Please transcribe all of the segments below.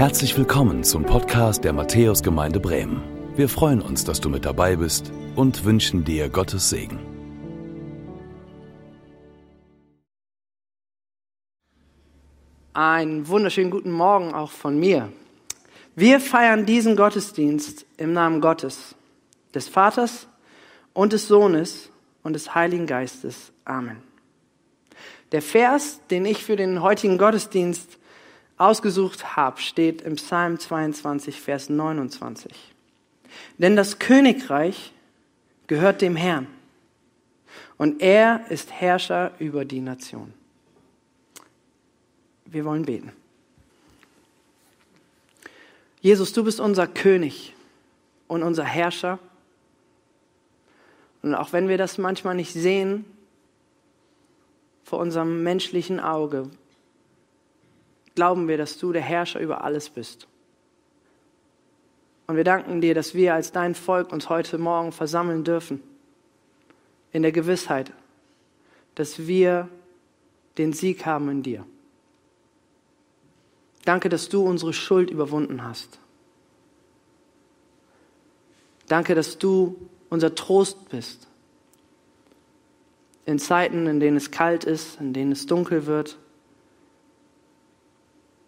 Herzlich willkommen zum Podcast der Matthäusgemeinde Bremen. Wir freuen uns, dass du mit dabei bist und wünschen dir Gottes Segen. Einen wunderschönen guten Morgen auch von mir. Wir feiern diesen Gottesdienst im Namen Gottes, des Vaters und des Sohnes und des Heiligen Geistes. Amen. Der Vers, den ich für den heutigen Gottesdienst ausgesucht habe, steht im Psalm 22, Vers 29. Denn das Königreich gehört dem Herrn und er ist Herrscher über die Nation. Wir wollen beten. Jesus, du bist unser König und unser Herrscher. Und auch wenn wir das manchmal nicht sehen vor unserem menschlichen Auge, glauben wir, dass du der Herrscher über alles bist. Und wir danken dir, dass wir als dein Volk uns heute Morgen versammeln dürfen, in der Gewissheit, dass wir den Sieg haben in dir. Danke, dass du unsere Schuld überwunden hast. Danke, dass du unser Trost bist. In Zeiten, in denen es kalt ist, in denen es dunkel wird,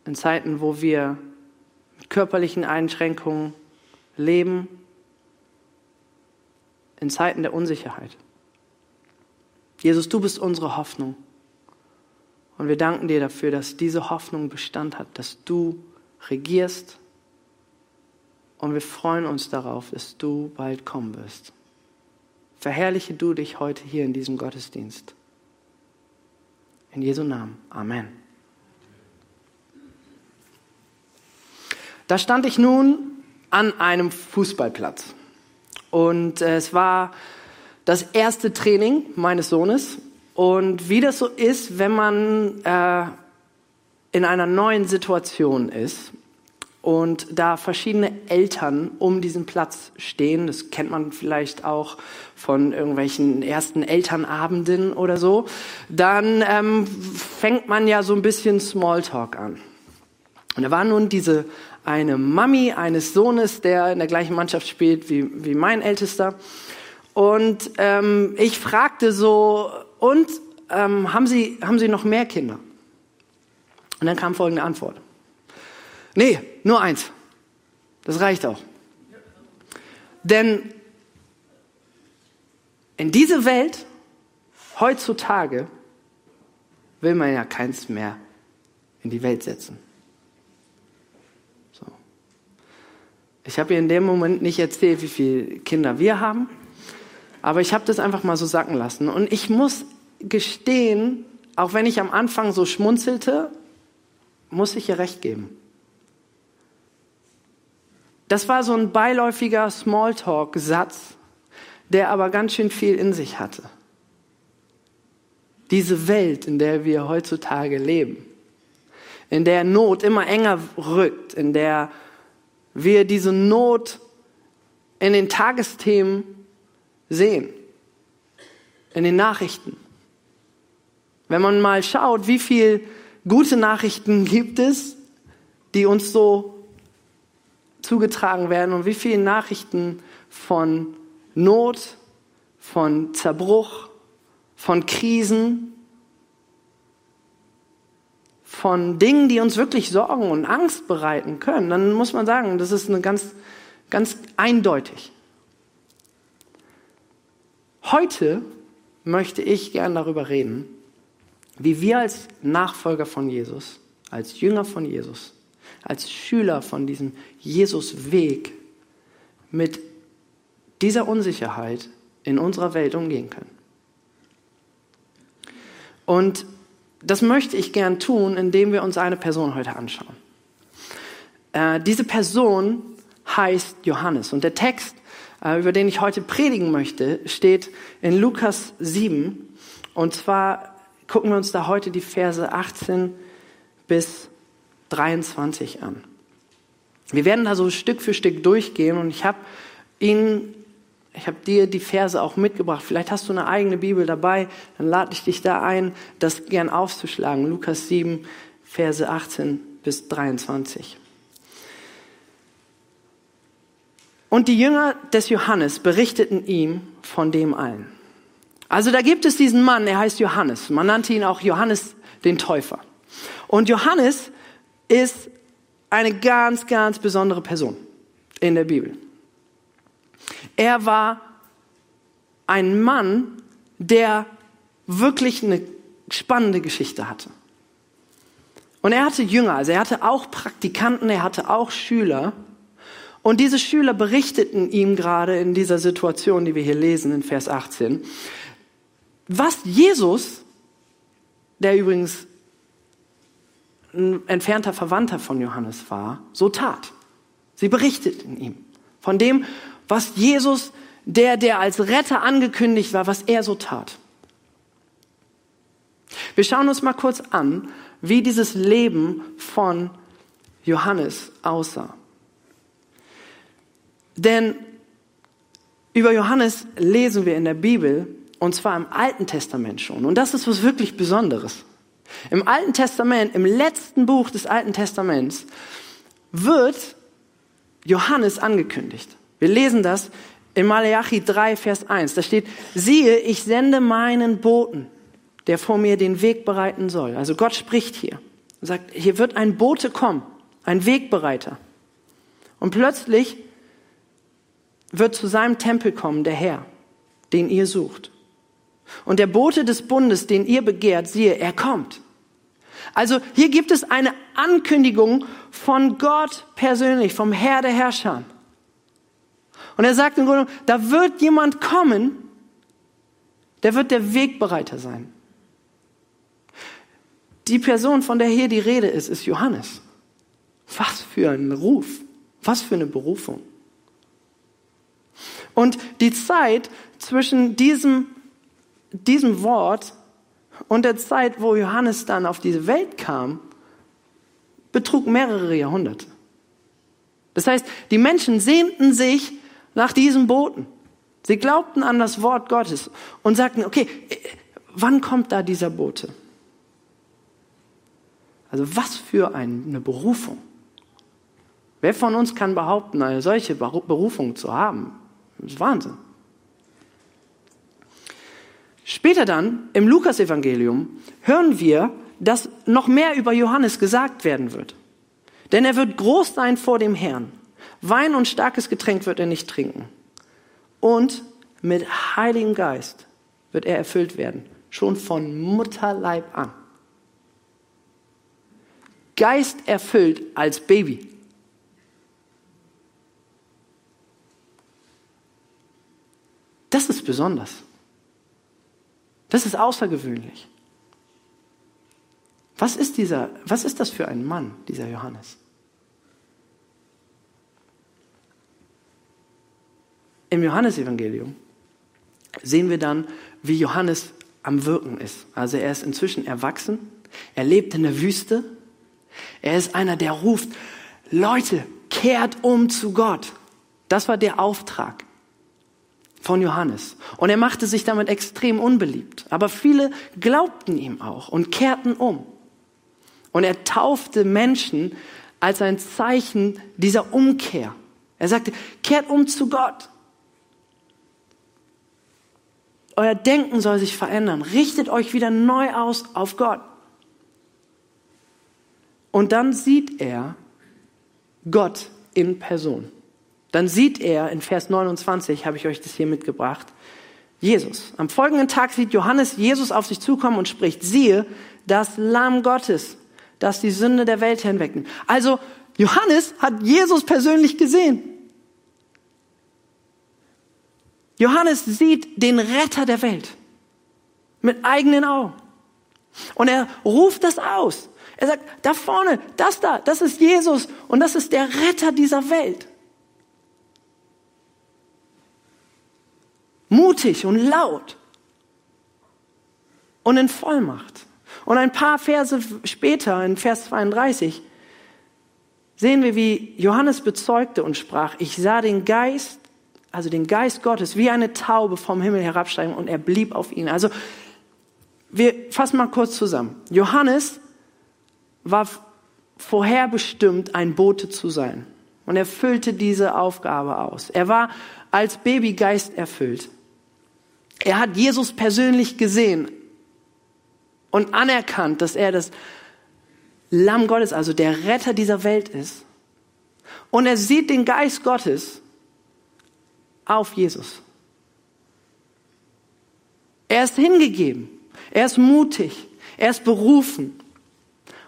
in Zeiten, wo wir mit körperlichen Einschränkungen leben, in Zeiten der Unsicherheit. Jesus, du bist unsere Hoffnung. Und wir danken dir dafür, dass diese Hoffnung Bestand hat, dass du regierst. Und wir freuen uns darauf, dass du bald kommen wirst. Verherrliche du dich heute hier in diesem Gottesdienst. In Jesu Namen. Amen. Da stand ich nun an einem Fußballplatz. Und äh, es war das erste Training meines Sohnes. Und wie das so ist, wenn man äh, in einer neuen Situation ist und da verschiedene Eltern um diesen Platz stehen, das kennt man vielleicht auch von irgendwelchen ersten Elternabenden oder so, dann ähm, fängt man ja so ein bisschen Smalltalk an. Und da war nun diese eine Mami eines Sohnes, der in der gleichen Mannschaft spielt wie, wie mein Ältester. Und ähm, ich fragte so, und ähm, haben, Sie, haben Sie noch mehr Kinder? Und dann kam folgende Antwort. Nee, nur eins. Das reicht auch. Denn in diese Welt heutzutage will man ja keins mehr in die Welt setzen. Ich habe ihr in dem Moment nicht erzählt, wie viele Kinder wir haben, aber ich habe das einfach mal so sacken lassen. Und ich muss gestehen, auch wenn ich am Anfang so schmunzelte, muss ich ihr recht geben. Das war so ein beiläufiger Smalltalk-Satz, der aber ganz schön viel in sich hatte. Diese Welt, in der wir heutzutage leben, in der Not immer enger rückt, in der wir diese Not in den Tagesthemen sehen, in den Nachrichten. Wenn man mal schaut, wie viel gute Nachrichten gibt es, die uns so zugetragen werden und wie viele Nachrichten von Not, von Zerbruch, von Krisen, von Dingen, die uns wirklich Sorgen und Angst bereiten können, dann muss man sagen, das ist eine ganz, ganz eindeutig. Heute möchte ich gern darüber reden, wie wir als Nachfolger von Jesus, als Jünger von Jesus, als Schüler von diesem Jesus-Weg mit dieser Unsicherheit in unserer Welt umgehen können. Und das möchte ich gern tun, indem wir uns eine Person heute anschauen. Äh, diese Person heißt Johannes und der Text, äh, über den ich heute predigen möchte, steht in Lukas 7 und zwar gucken wir uns da heute die Verse 18 bis 23 an. Wir werden da so Stück für Stück durchgehen und ich habe Ihnen ich habe dir die Verse auch mitgebracht. Vielleicht hast du eine eigene Bibel dabei. Dann lade ich dich da ein, das gern aufzuschlagen. Lukas 7, Verse 18 bis 23. Und die Jünger des Johannes berichteten ihm von dem allen. Also da gibt es diesen Mann, er heißt Johannes. Man nannte ihn auch Johannes den Täufer. Und Johannes ist eine ganz, ganz besondere Person in der Bibel. Er war ein Mann, der wirklich eine spannende Geschichte hatte. Und er hatte Jünger, also er hatte auch Praktikanten, er hatte auch Schüler. Und diese Schüler berichteten ihm gerade in dieser Situation, die wir hier lesen in Vers 18, was Jesus, der übrigens ein entfernter Verwandter von Johannes war, so tat. Sie berichteten ihm von dem, was Jesus, der, der als Retter angekündigt war, was er so tat. Wir schauen uns mal kurz an, wie dieses Leben von Johannes aussah. Denn über Johannes lesen wir in der Bibel, und zwar im Alten Testament schon. Und das ist was wirklich Besonderes. Im Alten Testament, im letzten Buch des Alten Testaments, wird Johannes angekündigt. Wir lesen das in Malachi 3, Vers 1. Da steht, siehe, ich sende meinen Boten, der vor mir den Weg bereiten soll. Also Gott spricht hier und sagt, hier wird ein Bote kommen, ein Wegbereiter. Und plötzlich wird zu seinem Tempel kommen der Herr, den ihr sucht. Und der Bote des Bundes, den ihr begehrt, siehe, er kommt. Also hier gibt es eine Ankündigung von Gott persönlich, vom Herr der Herrscher. Und er sagt im Grunde, da wird jemand kommen, der wird der Wegbereiter sein. Die Person, von der hier die Rede ist, ist Johannes. Was für ein Ruf, was für eine Berufung. Und die Zeit zwischen diesem diesem Wort und der Zeit, wo Johannes dann auf diese Welt kam, betrug mehrere Jahrhunderte. Das heißt, die Menschen sehnten sich nach diesem Boten. Sie glaubten an das Wort Gottes und sagten, okay, wann kommt da dieser Bote? Also was für eine Berufung. Wer von uns kann behaupten, eine solche Berufung zu haben? Das ist Wahnsinn. Später dann, im Lukasevangelium, hören wir, dass noch mehr über Johannes gesagt werden wird. Denn er wird groß sein vor dem Herrn. Wein und starkes Getränk wird er nicht trinken. Und mit Heiligem Geist wird er erfüllt werden. Schon von Mutterleib an. Geist erfüllt als Baby. Das ist besonders. Das ist außergewöhnlich. Was ist dieser, was ist das für ein Mann, dieser Johannes? Im Johannesevangelium sehen wir dann, wie Johannes am Wirken ist. Also er ist inzwischen erwachsen, er lebt in der Wüste, er ist einer, der ruft, Leute, kehrt um zu Gott. Das war der Auftrag von Johannes. Und er machte sich damit extrem unbeliebt. Aber viele glaubten ihm auch und kehrten um. Und er taufte Menschen als ein Zeichen dieser Umkehr. Er sagte, kehrt um zu Gott. Euer Denken soll sich verändern. Richtet euch wieder neu aus auf Gott. Und dann sieht er Gott in Person dann sieht er in Vers 29, habe ich euch das hier mitgebracht, Jesus. Am folgenden Tag sieht Johannes Jesus auf sich zukommen und spricht, siehe, das Lamm Gottes, das die Sünde der Welt hinwegnimmt. Also Johannes hat Jesus persönlich gesehen. Johannes sieht den Retter der Welt mit eigenen Augen. Und er ruft das aus. Er sagt, da vorne, das da, das ist Jesus und das ist der Retter dieser Welt. mutig und laut und in Vollmacht. Und ein paar Verse später, in Vers 32, sehen wir, wie Johannes bezeugte und sprach, ich sah den Geist, also den Geist Gottes, wie eine Taube vom Himmel herabsteigen und er blieb auf ihn. Also wir fassen mal kurz zusammen. Johannes war vorherbestimmt, ein Bote zu sein. und er füllte diese Aufgabe aus. Er war als Baby geisterfüllt. Er hat Jesus persönlich gesehen und anerkannt, dass er das Lamm Gottes, also der Retter dieser Welt ist. Und er sieht den Geist Gottes auf Jesus. Er ist hingegeben. Er ist mutig. Er ist berufen.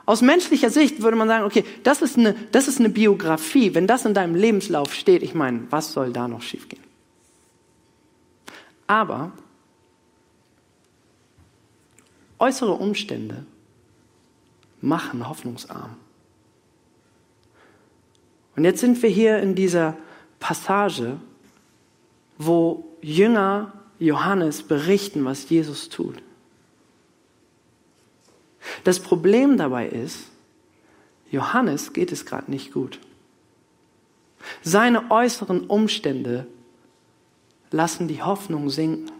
Aus menschlicher Sicht würde man sagen, okay, das ist eine, das ist eine Biografie. Wenn das in deinem Lebenslauf steht, ich meine, was soll da noch schiefgehen? Aber äußere Umstände machen hoffnungsarm. Und jetzt sind wir hier in dieser Passage, wo Jünger Johannes berichten, was Jesus tut. Das Problem dabei ist, Johannes geht es gerade nicht gut. Seine äußeren Umstände lassen die Hoffnung sinken.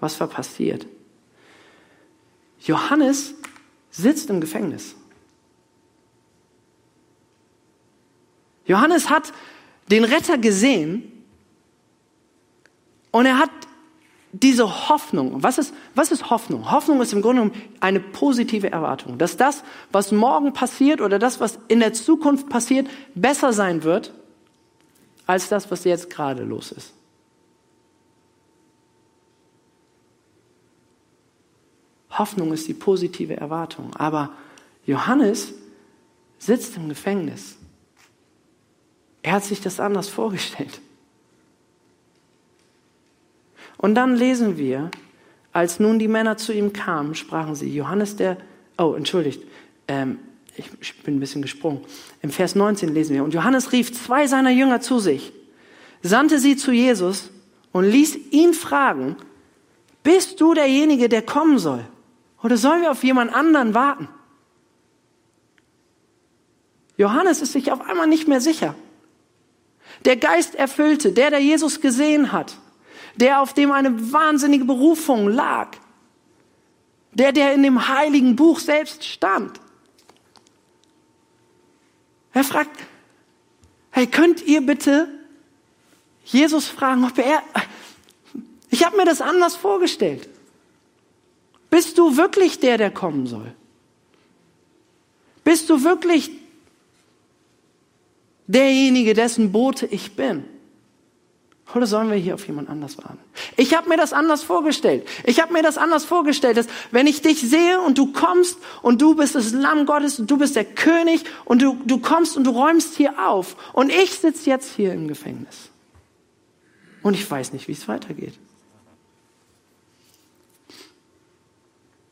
Was war passiert? Johannes sitzt im Gefängnis. Johannes hat den Retter gesehen und er hat diese Hoffnung, was ist, was ist Hoffnung? Hoffnung ist im Grunde genommen eine positive Erwartung, dass das, was morgen passiert oder das, was in der Zukunft passiert, besser sein wird, als das, was jetzt gerade los ist. Hoffnung ist die positive Erwartung. Aber Johannes sitzt im Gefängnis. Er hat sich das anders vorgestellt. Und dann lesen wir, als nun die Männer zu ihm kamen, sprachen sie, Johannes der, oh, entschuldigt, ähm, ich bin ein bisschen gesprungen. Im Vers 19 lesen wir, und Johannes rief zwei seiner Jünger zu sich, sandte sie zu Jesus und ließ ihn fragen, bist du derjenige, der kommen soll? Oder sollen wir auf jemand anderen warten? Johannes ist sich auf einmal nicht mehr sicher. Der Geist erfüllte, der, der Jesus gesehen hat, der, auf dem eine wahnsinnige Berufung lag, der, der in dem heiligen Buch selbst stand. Er fragt, hey, könnt ihr bitte Jesus fragen, ob er, ich habe mir das anders vorgestellt. Bist du wirklich der, der kommen soll? Bist du wirklich derjenige, dessen Bote ich bin? Oder sollen wir hier auf jemand anders warten? Ich habe mir das anders vorgestellt. Ich habe mir das anders vorgestellt, dass wenn ich dich sehe und du kommst und du bist das Lamm Gottes und du bist der König und du, du kommst und du räumst hier auf und ich sitze jetzt hier im Gefängnis. Und ich weiß nicht, wie es weitergeht.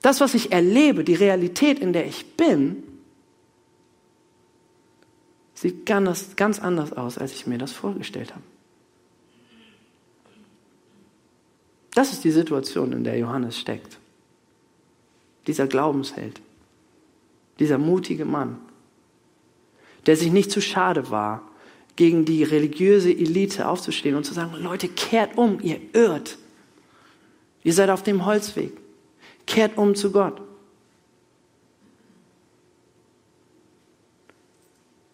Das, was ich erlebe, die Realität, in der ich bin, sieht ganz, ganz anders aus, als ich mir das vorgestellt habe. Das ist die Situation, in der Johannes steckt. Dieser Glaubensheld, dieser mutige Mann, der sich nicht zu schade war, gegen die religiöse Elite aufzustehen und zu sagen, Leute, kehrt um, ihr irrt. Ihr seid auf dem Holzweg. Kehrt um zu Gott.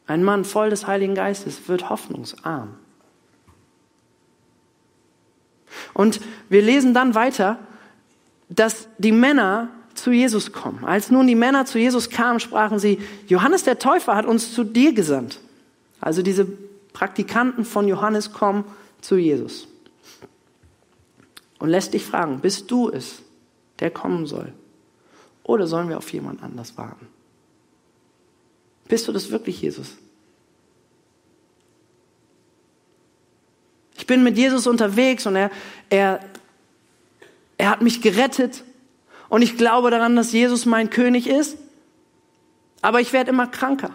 Ein Mann voll des Heiligen Geistes wird hoffnungsarm. Und wir lesen dann weiter, dass die Männer zu Jesus kommen. Als nun die Männer zu Jesus kamen, sprachen sie, Johannes der Täufer hat uns zu dir gesandt. Also diese Praktikanten von Johannes kommen zu Jesus. Und lässt dich fragen, bist du es, der kommen soll? Oder sollen wir auf jemand anders warten? Bist du das wirklich, Jesus? Ich bin mit Jesus unterwegs und er, er, er hat mich gerettet. Und ich glaube daran, dass Jesus mein König ist. Aber ich werde immer kranker.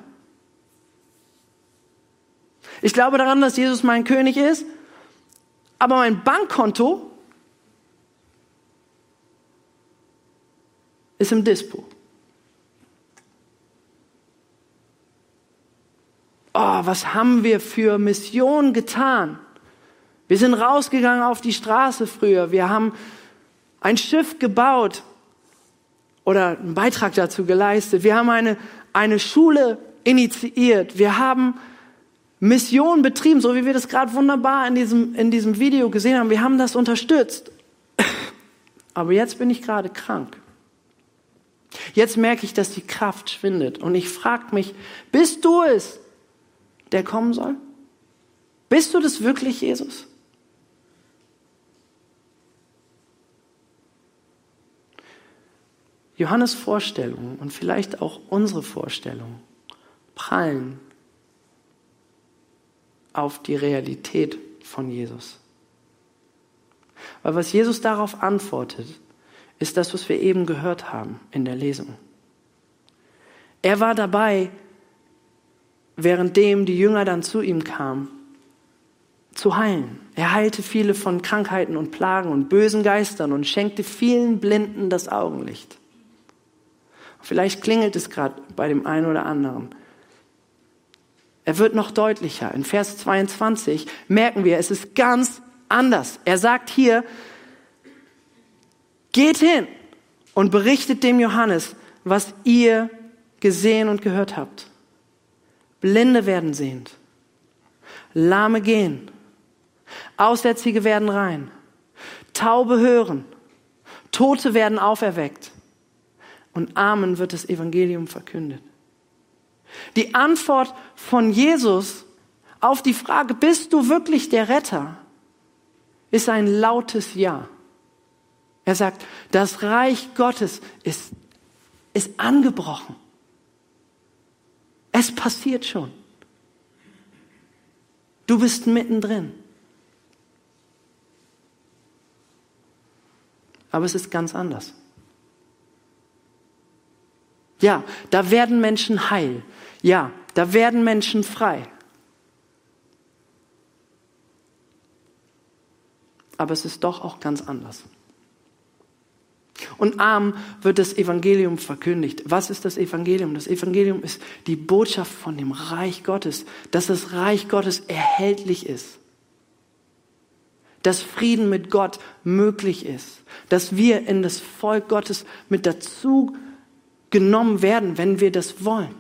Ich glaube daran, dass Jesus mein König ist. Aber mein Bankkonto ist im Dispo. Oh, was haben wir für Missionen getan? Wir sind rausgegangen auf die Straße früher. Wir haben ein Schiff gebaut oder einen Beitrag dazu geleistet. Wir haben eine, eine Schule initiiert. Wir haben Mission betrieben, so wie wir das gerade wunderbar in diesem, in diesem Video gesehen haben. Wir haben das unterstützt. Aber jetzt bin ich gerade krank. Jetzt merke ich, dass die Kraft schwindet. Und ich frage mich, bist du es, der kommen soll? Bist du das wirklich, Jesus? Johannes Vorstellungen und vielleicht auch unsere Vorstellungen prallen auf die Realität von Jesus. Weil was Jesus darauf antwortet, ist das, was wir eben gehört haben in der Lesung. Er war dabei, währenddem die Jünger dann zu ihm kamen, zu heilen. Er heilte viele von Krankheiten und Plagen und bösen Geistern und schenkte vielen Blinden das Augenlicht. Vielleicht klingelt es gerade bei dem einen oder anderen. Er wird noch deutlicher. In Vers 22 merken wir, es ist ganz anders. Er sagt hier, geht hin und berichtet dem Johannes, was ihr gesehen und gehört habt. Blinde werden sehend, Lahme gehen, Aussätzige werden rein, Taube hören, Tote werden auferweckt und Armen wird das Evangelium verkündet. Die Antwort von Jesus auf die Frage, bist du wirklich der Retter, ist ein lautes Ja. Er sagt, das Reich Gottes ist, ist angebrochen. Es passiert schon. Du bist mittendrin. Aber es ist ganz anders. Ja, da werden Menschen heil. Ja, da werden Menschen frei. Aber es ist doch auch ganz anders. Und arm wird das Evangelium verkündigt. Was ist das Evangelium? Das Evangelium ist die Botschaft von dem Reich Gottes, dass das Reich Gottes erhältlich ist. Dass Frieden mit Gott möglich ist. Dass wir in das Volk Gottes mit dazu genommen werden, wenn wir das wollen.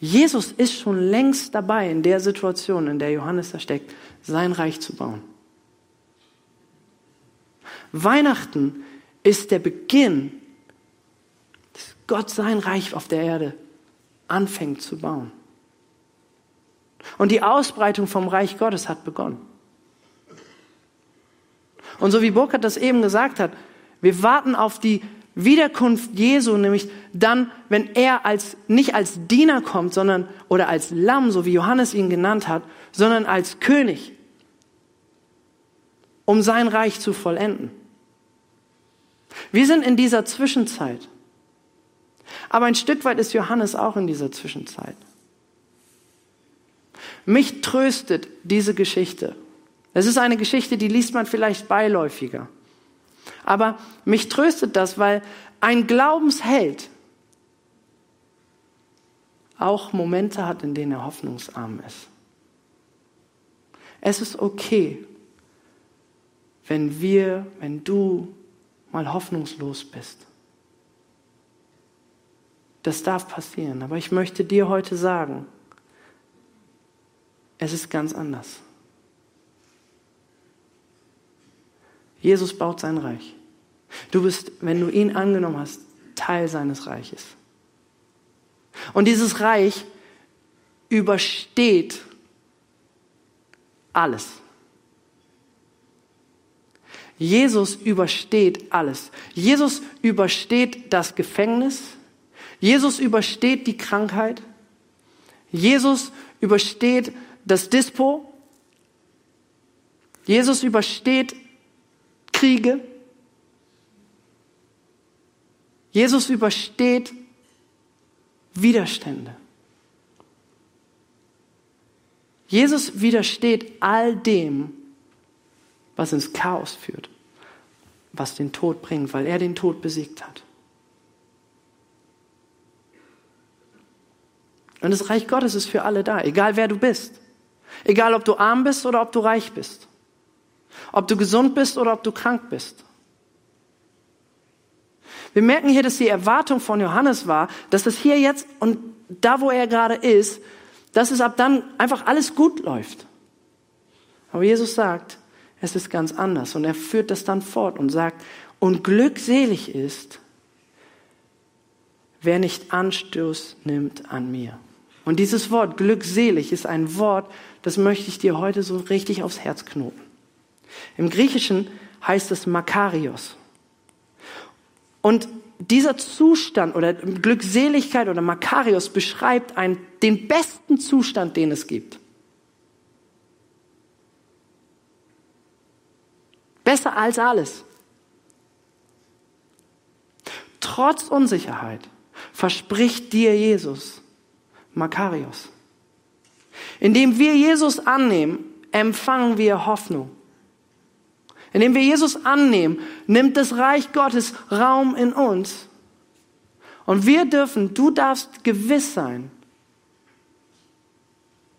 Jesus ist schon längst dabei, in der Situation, in der Johannes da steckt, sein Reich zu bauen. Weihnachten ist der Beginn, dass Gott sein Reich auf der Erde anfängt zu bauen. Und die Ausbreitung vom Reich Gottes hat begonnen. Und so wie Burkhard das eben gesagt hat, wir warten auf die Wiederkunft Jesu, nämlich dann, wenn er als, nicht als Diener kommt, sondern, oder als Lamm, so wie Johannes ihn genannt hat, sondern als König, um sein Reich zu vollenden. Wir sind in dieser Zwischenzeit. Aber ein Stück weit ist Johannes auch in dieser Zwischenzeit. Mich tröstet diese Geschichte. Es ist eine Geschichte, die liest man vielleicht beiläufiger. Aber mich tröstet das, weil ein Glaubensheld auch Momente hat, in denen er hoffnungsarm ist. Es ist okay, wenn wir, wenn du mal hoffnungslos bist. Das darf passieren, aber ich möchte dir heute sagen, es ist ganz anders. Jesus baut sein Reich. Du bist, wenn du ihn angenommen hast, Teil seines Reiches. Und dieses Reich übersteht alles. Jesus übersteht alles. Jesus übersteht das Gefängnis. Jesus übersteht die Krankheit. Jesus übersteht das Dispo. Jesus übersteht Kriege. Jesus übersteht Widerstände. Jesus widersteht all dem, was ins Chaos führt, was den Tod bringt, weil er den Tod besiegt hat. Und das Reich Gottes ist für alle da, egal wer du bist. Egal ob du arm bist oder ob du reich bist. Ob du gesund bist oder ob du krank bist. Wir merken hier, dass die Erwartung von Johannes war, dass es hier jetzt und da, wo er gerade ist, dass es ab dann einfach alles gut läuft. Aber Jesus sagt, es ist ganz anders. Und er führt das dann fort und sagt, und glückselig ist, wer nicht Anstoß nimmt an mir. Und dieses Wort glückselig ist ein Wort, das möchte ich dir heute so richtig aufs Herz knoten. Im Griechischen heißt es Makarios. Und dieser Zustand oder Glückseligkeit oder Makarios beschreibt einen, den besten Zustand, den es gibt. Besser als alles. Trotz Unsicherheit verspricht dir Jesus Makarios. Indem wir Jesus annehmen, empfangen wir Hoffnung. Indem wir Jesus annehmen, nimmt das Reich Gottes Raum in uns. Und wir dürfen, du darfst gewiss sein,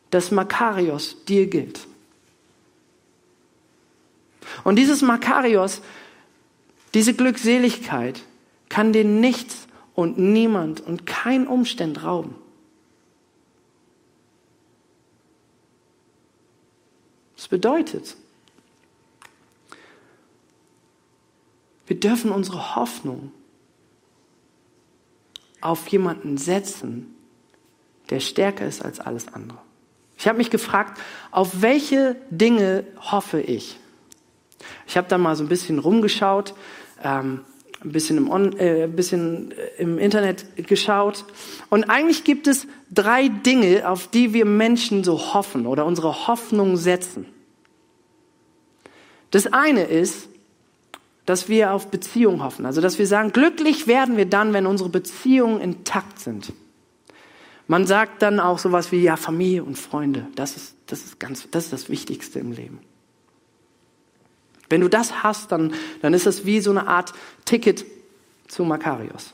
dass Makarios dir gilt. Und dieses Makarios, diese Glückseligkeit, kann dir nichts und niemand und kein Umstand rauben. Das bedeutet, wir dürfen unsere Hoffnung auf jemanden setzen, der stärker ist als alles andere. Ich habe mich gefragt, auf welche Dinge hoffe ich? Ich habe da mal so ein bisschen rumgeschaut, ähm, ein bisschen im, On äh, ein bisschen äh, im Internet geschaut. Und eigentlich gibt es drei Dinge, auf die wir Menschen so hoffen oder unsere Hoffnung setzen. Das eine ist, dass wir auf Beziehung hoffen. Also, dass wir sagen, glücklich werden wir dann, wenn unsere Beziehungen intakt sind. Man sagt dann auch sowas wie, ja, Familie und Freunde. Das ist, das ist ganz, das ist das Wichtigste im Leben. Wenn du das hast, dann, dann ist es wie so eine Art Ticket zu Makarios.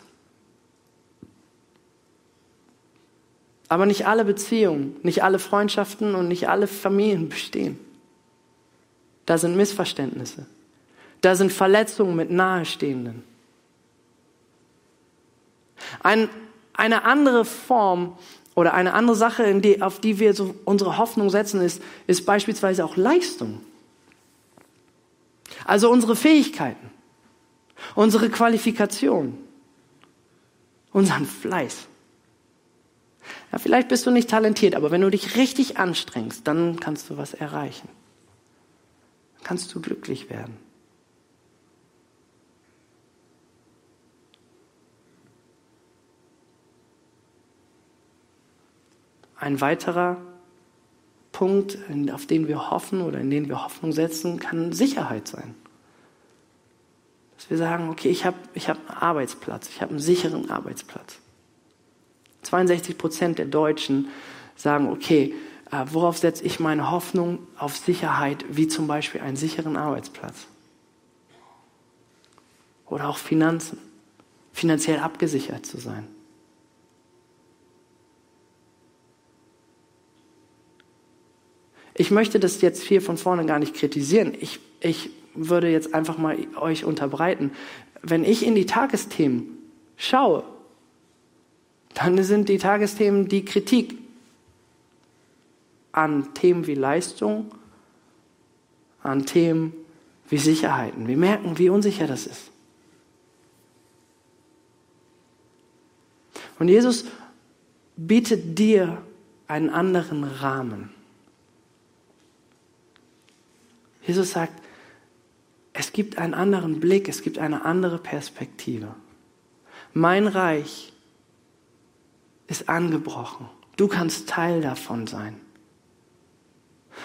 Aber nicht alle Beziehungen, nicht alle Freundschaften und nicht alle Familien bestehen. Da sind Missverständnisse. Da sind Verletzungen mit Nahestehenden. Ein, eine andere Form oder eine andere Sache, die, auf die wir so unsere Hoffnung setzen, ist, ist beispielsweise auch Leistung. Also unsere Fähigkeiten, unsere Qualifikation, unseren Fleiß. Ja, vielleicht bist du nicht talentiert, aber wenn du dich richtig anstrengst, dann kannst du was erreichen. Dann kannst du glücklich werden. Ein weiterer Punkt, auf den wir hoffen oder in den wir Hoffnung setzen, kann Sicherheit sein. Dass wir sagen, okay, ich habe ich hab einen Arbeitsplatz, ich habe einen sicheren Arbeitsplatz. 62 Prozent der Deutschen sagen, okay, äh, worauf setze ich meine Hoffnung? Auf Sicherheit, wie zum Beispiel einen sicheren Arbeitsplatz. Oder auch Finanzen, finanziell abgesichert zu sein. Ich möchte das jetzt hier von vorne gar nicht kritisieren. Ich, ich würde jetzt einfach mal euch unterbreiten. Wenn ich in die Tagesthemen schaue, dann sind die Tagesthemen die Kritik an Themen wie Leistung, an Themen wie Sicherheiten. Wir merken, wie unsicher das ist. Und Jesus bietet dir einen anderen Rahmen. Jesus sagt, es gibt einen anderen Blick, es gibt eine andere Perspektive. Mein Reich ist angebrochen. Du kannst Teil davon sein.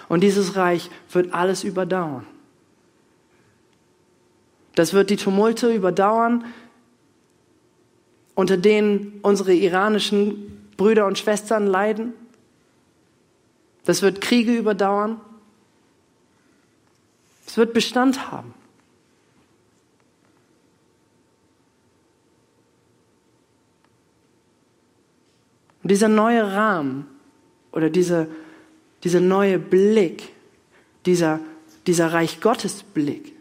Und dieses Reich wird alles überdauern. Das wird die Tumulte überdauern, unter denen unsere iranischen Brüder und Schwestern leiden. Das wird Kriege überdauern. Es wird Bestand haben. Und dieser neue Rahmen oder dieser, dieser neue Blick, dieser, dieser Reich Gottes Blick,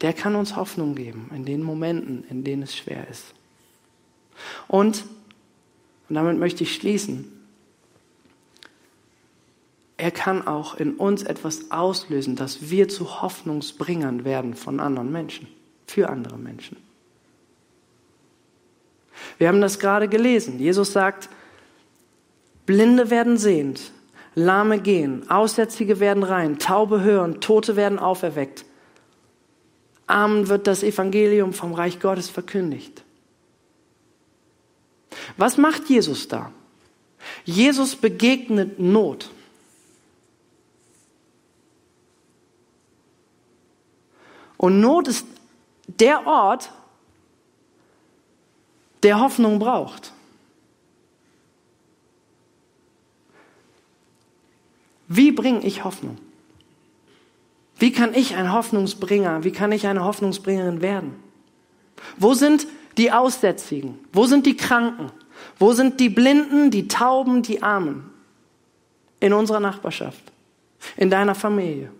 der kann uns Hoffnung geben in den Momenten, in denen es schwer ist. Und, und damit möchte ich schließen, er kann auch in uns etwas auslösen, dass wir zu Hoffnungsbringern werden von anderen Menschen, für andere Menschen. Wir haben das gerade gelesen. Jesus sagt, Blinde werden sehend, Lahme gehen, Aussätzige werden rein, Taube hören, Tote werden auferweckt. Armen wird das Evangelium vom Reich Gottes verkündigt. Was macht Jesus da? Jesus begegnet Not. Und Not ist der Ort, der Hoffnung braucht. Wie bringe ich Hoffnung? Wie kann ich ein Hoffnungsbringer, wie kann ich eine Hoffnungsbringerin werden? Wo sind die Aussätzigen? Wo sind die Kranken? Wo sind die Blinden, die Tauben, die Armen? In unserer Nachbarschaft, in deiner Familie.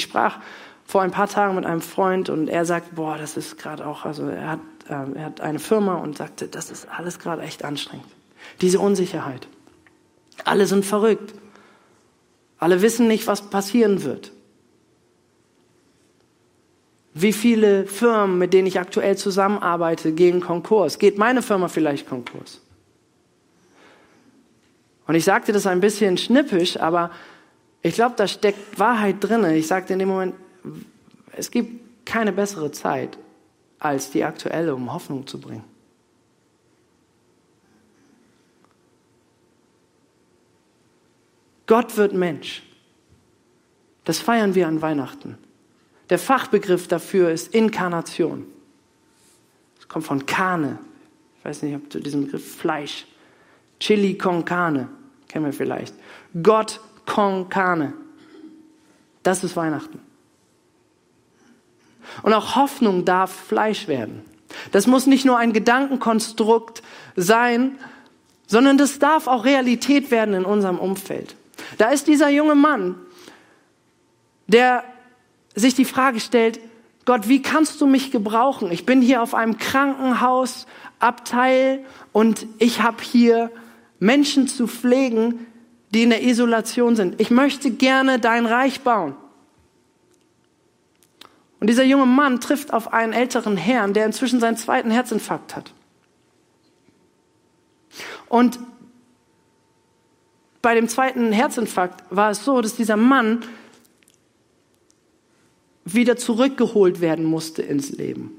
Ich sprach vor ein paar Tagen mit einem Freund und er sagt, boah, das ist gerade auch, also er hat, äh, er hat eine Firma und sagte, das ist alles gerade echt anstrengend. Diese Unsicherheit. Alle sind verrückt. Alle wissen nicht, was passieren wird. Wie viele Firmen, mit denen ich aktuell zusammenarbeite, gehen Konkurs? Geht meine Firma vielleicht Konkurs? Und ich sagte das ein bisschen schnippisch, aber ich glaube, da steckt Wahrheit drin. Ich sagte in dem Moment, es gibt keine bessere Zeit als die aktuelle, um Hoffnung zu bringen. Gott wird Mensch. Das feiern wir an Weihnachten. Der Fachbegriff dafür ist Inkarnation. Es kommt von Carne. Ich weiß nicht, ob du diesen Begriff Fleisch. Chili con carne, kennen wir vielleicht. Gott con carne. Das ist Weihnachten. Und auch Hoffnung darf Fleisch werden. Das muss nicht nur ein Gedankenkonstrukt sein, sondern das darf auch Realität werden in unserem Umfeld. Da ist dieser junge Mann, der sich die Frage stellt, Gott, wie kannst du mich gebrauchen? Ich bin hier auf einem Krankenhausabteil und ich habe hier Menschen zu pflegen, die in der Isolation sind. Ich möchte gerne dein Reich bauen. Und dieser junge Mann trifft auf einen älteren Herrn, der inzwischen seinen zweiten Herzinfarkt hat. Und bei dem zweiten Herzinfarkt war es so, dass dieser Mann wieder zurückgeholt werden musste ins Leben.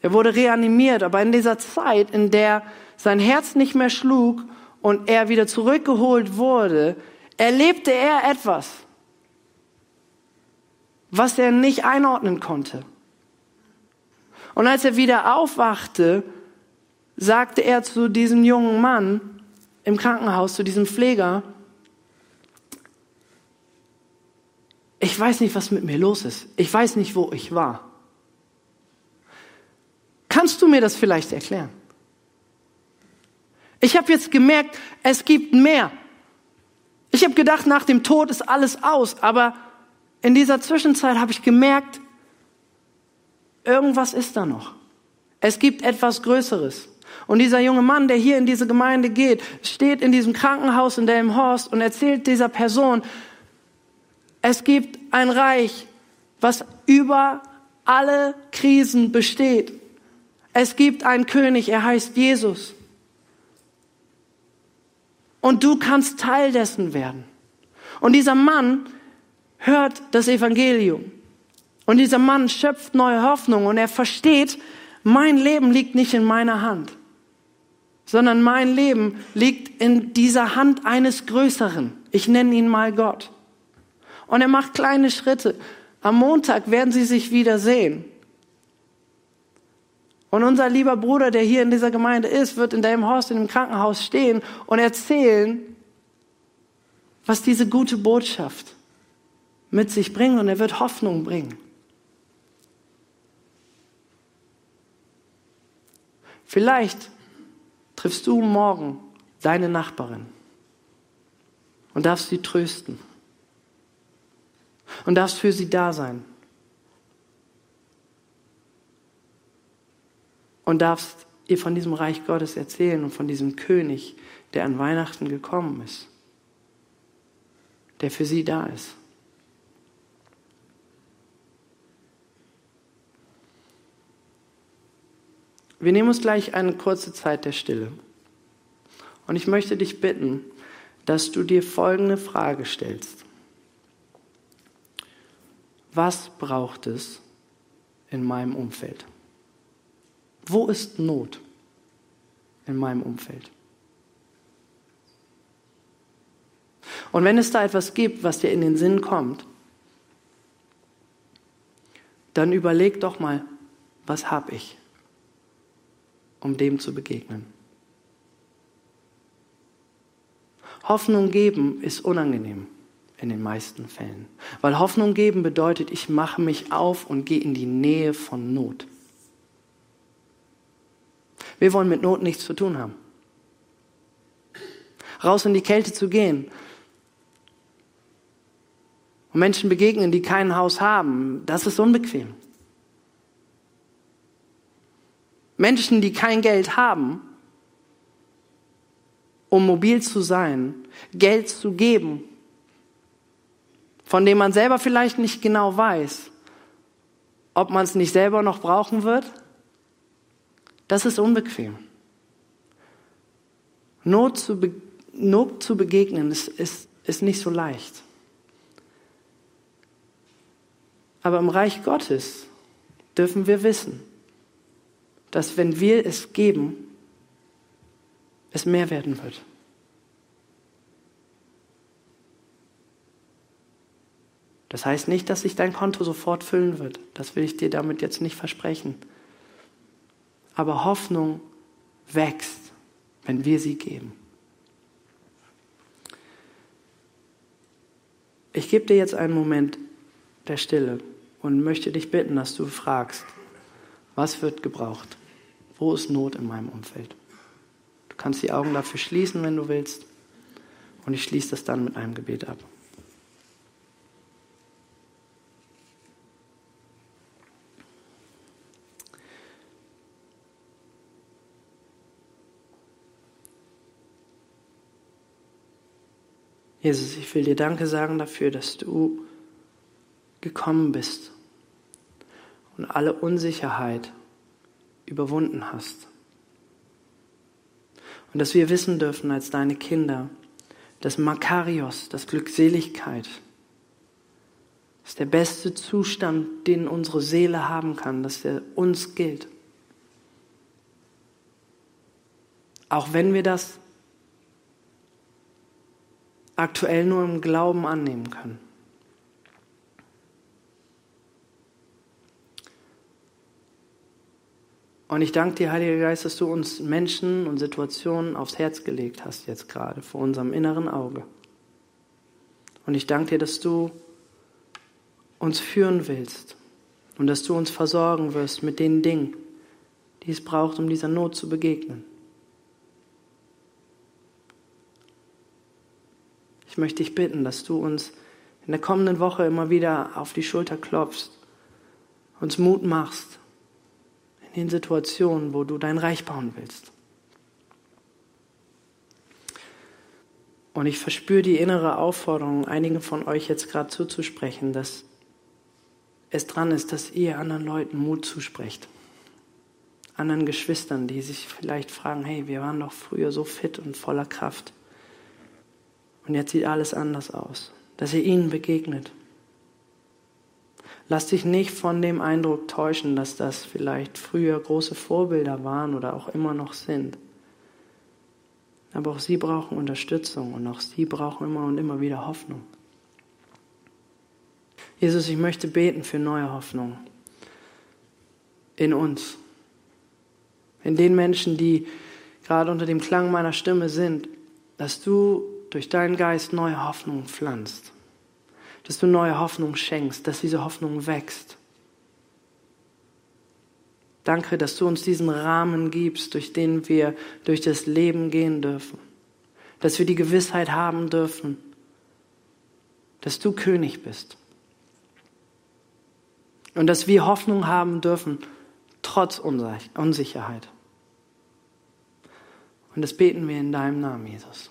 Er wurde reanimiert, aber in dieser Zeit, in der sein Herz nicht mehr schlug und er wieder zurückgeholt wurde, erlebte er etwas, was er nicht einordnen konnte. Und als er wieder aufwachte, sagte er zu diesem jungen Mann im Krankenhaus, zu diesem Pfleger, ich weiß nicht, was mit mir los ist. Ich weiß nicht, wo ich war. Kannst du mir das vielleicht erklären? Ich habe jetzt gemerkt, es gibt mehr. Ich habe gedacht, nach dem Tod ist alles aus, aber in dieser Zwischenzeit habe ich gemerkt, irgendwas ist da noch. Es gibt etwas Größeres. Und dieser junge Mann, der hier in diese Gemeinde geht, steht in diesem Krankenhaus in Delmenhorst und erzählt dieser Person, es gibt ein Reich, was über alle Krisen besteht. Es gibt einen König, er heißt Jesus. Und du kannst Teil dessen werden. Und dieser Mann hört das Evangelium. Und dieser Mann schöpft neue Hoffnung und er versteht, mein Leben liegt nicht in meiner Hand, sondern mein Leben liegt in dieser Hand eines Größeren. Ich nenne ihn mal Gott. Und er macht kleine Schritte. Am Montag werden sie sich wieder sehen. Und unser lieber Bruder, der hier in dieser Gemeinde ist, wird in dem Haus, in dem Krankenhaus stehen und erzählen, was diese gute Botschaft mit sich bringen und er wird Hoffnung bringen. Vielleicht triffst du morgen deine Nachbarin und darfst sie trösten und darfst für sie da sein und darfst ihr von diesem Reich Gottes erzählen und von diesem König, der an Weihnachten gekommen ist, der für sie da ist. Wir nehmen uns gleich eine kurze Zeit der Stille. Und ich möchte dich bitten, dass du dir folgende Frage stellst. Was braucht es in meinem Umfeld? Wo ist Not in meinem Umfeld? Und wenn es da etwas gibt, was dir in den Sinn kommt, dann überleg doch mal, was habe ich, um dem zu begegnen. Hoffnung geben ist unangenehm in den meisten Fällen, weil Hoffnung geben bedeutet, ich mache mich auf und gehe in die Nähe von Not. Wir wollen mit Not nichts zu tun haben. Raus in die Kälte zu gehen und Menschen begegnen, die kein Haus haben, das ist unbequem. Menschen, die kein Geld haben, um mobil zu sein, Geld zu geben, von dem man selber vielleicht nicht genau weiß, ob man es nicht selber noch brauchen wird, das ist unbequem. Not zu, be Not zu begegnen ist, ist, ist nicht so leicht. Aber im Reich Gottes dürfen wir wissen, dass wenn wir es geben, es mehr werden wird. Das heißt nicht, dass sich dein Konto sofort füllen wird. Das will ich dir damit jetzt nicht versprechen. Aber Hoffnung wächst, wenn wir sie geben. Ich gebe dir jetzt einen Moment der Stille und möchte dich bitten, dass du fragst, was wird gebraucht? Wo ist Not in meinem Umfeld? Du kannst die Augen dafür schließen, wenn du willst. Und ich schließe das dann mit einem Gebet ab. Jesus, ich will dir Danke sagen dafür, dass du gekommen bist und alle Unsicherheit überwunden hast. Und dass wir wissen dürfen als deine Kinder, dass Makarios, dass Glückseligkeit, ist der beste Zustand, den unsere Seele haben kann, dass der uns gilt. Auch wenn wir das aktuell nur im Glauben annehmen können. Und ich danke dir, Heiliger Geist, dass du uns Menschen und Situationen aufs Herz gelegt hast, jetzt gerade vor unserem inneren Auge. Und ich danke dir, dass du uns führen willst und dass du uns versorgen wirst mit den Dingen, die es braucht, um dieser Not zu begegnen. Ich möchte dich bitten, dass du uns in der kommenden Woche immer wieder auf die Schulter klopfst, uns Mut machst in den Situationen, wo du dein Reich bauen willst. Und ich verspüre die innere Aufforderung, einigen von euch jetzt gerade zuzusprechen, dass es dran ist, dass ihr anderen Leuten Mut zusprecht. Anderen Geschwistern, die sich vielleicht fragen, hey, wir waren doch früher so fit und voller Kraft. Und jetzt sieht alles anders aus. Dass ihr ihnen begegnet. Lass dich nicht von dem Eindruck täuschen, dass das vielleicht früher große Vorbilder waren oder auch immer noch sind. Aber auch sie brauchen Unterstützung und auch sie brauchen immer und immer wieder Hoffnung. Jesus, ich möchte beten für neue Hoffnung in uns, in den Menschen, die gerade unter dem Klang meiner Stimme sind, dass du durch deinen Geist neue Hoffnung pflanzt, dass du neue Hoffnung schenkst, dass diese Hoffnung wächst. Danke, dass du uns diesen Rahmen gibst, durch den wir durch das Leben gehen dürfen, dass wir die Gewissheit haben dürfen, dass du König bist. Und dass wir Hoffnung haben dürfen, trotz Unsicherheit. Und das beten wir in deinem Namen, Jesus.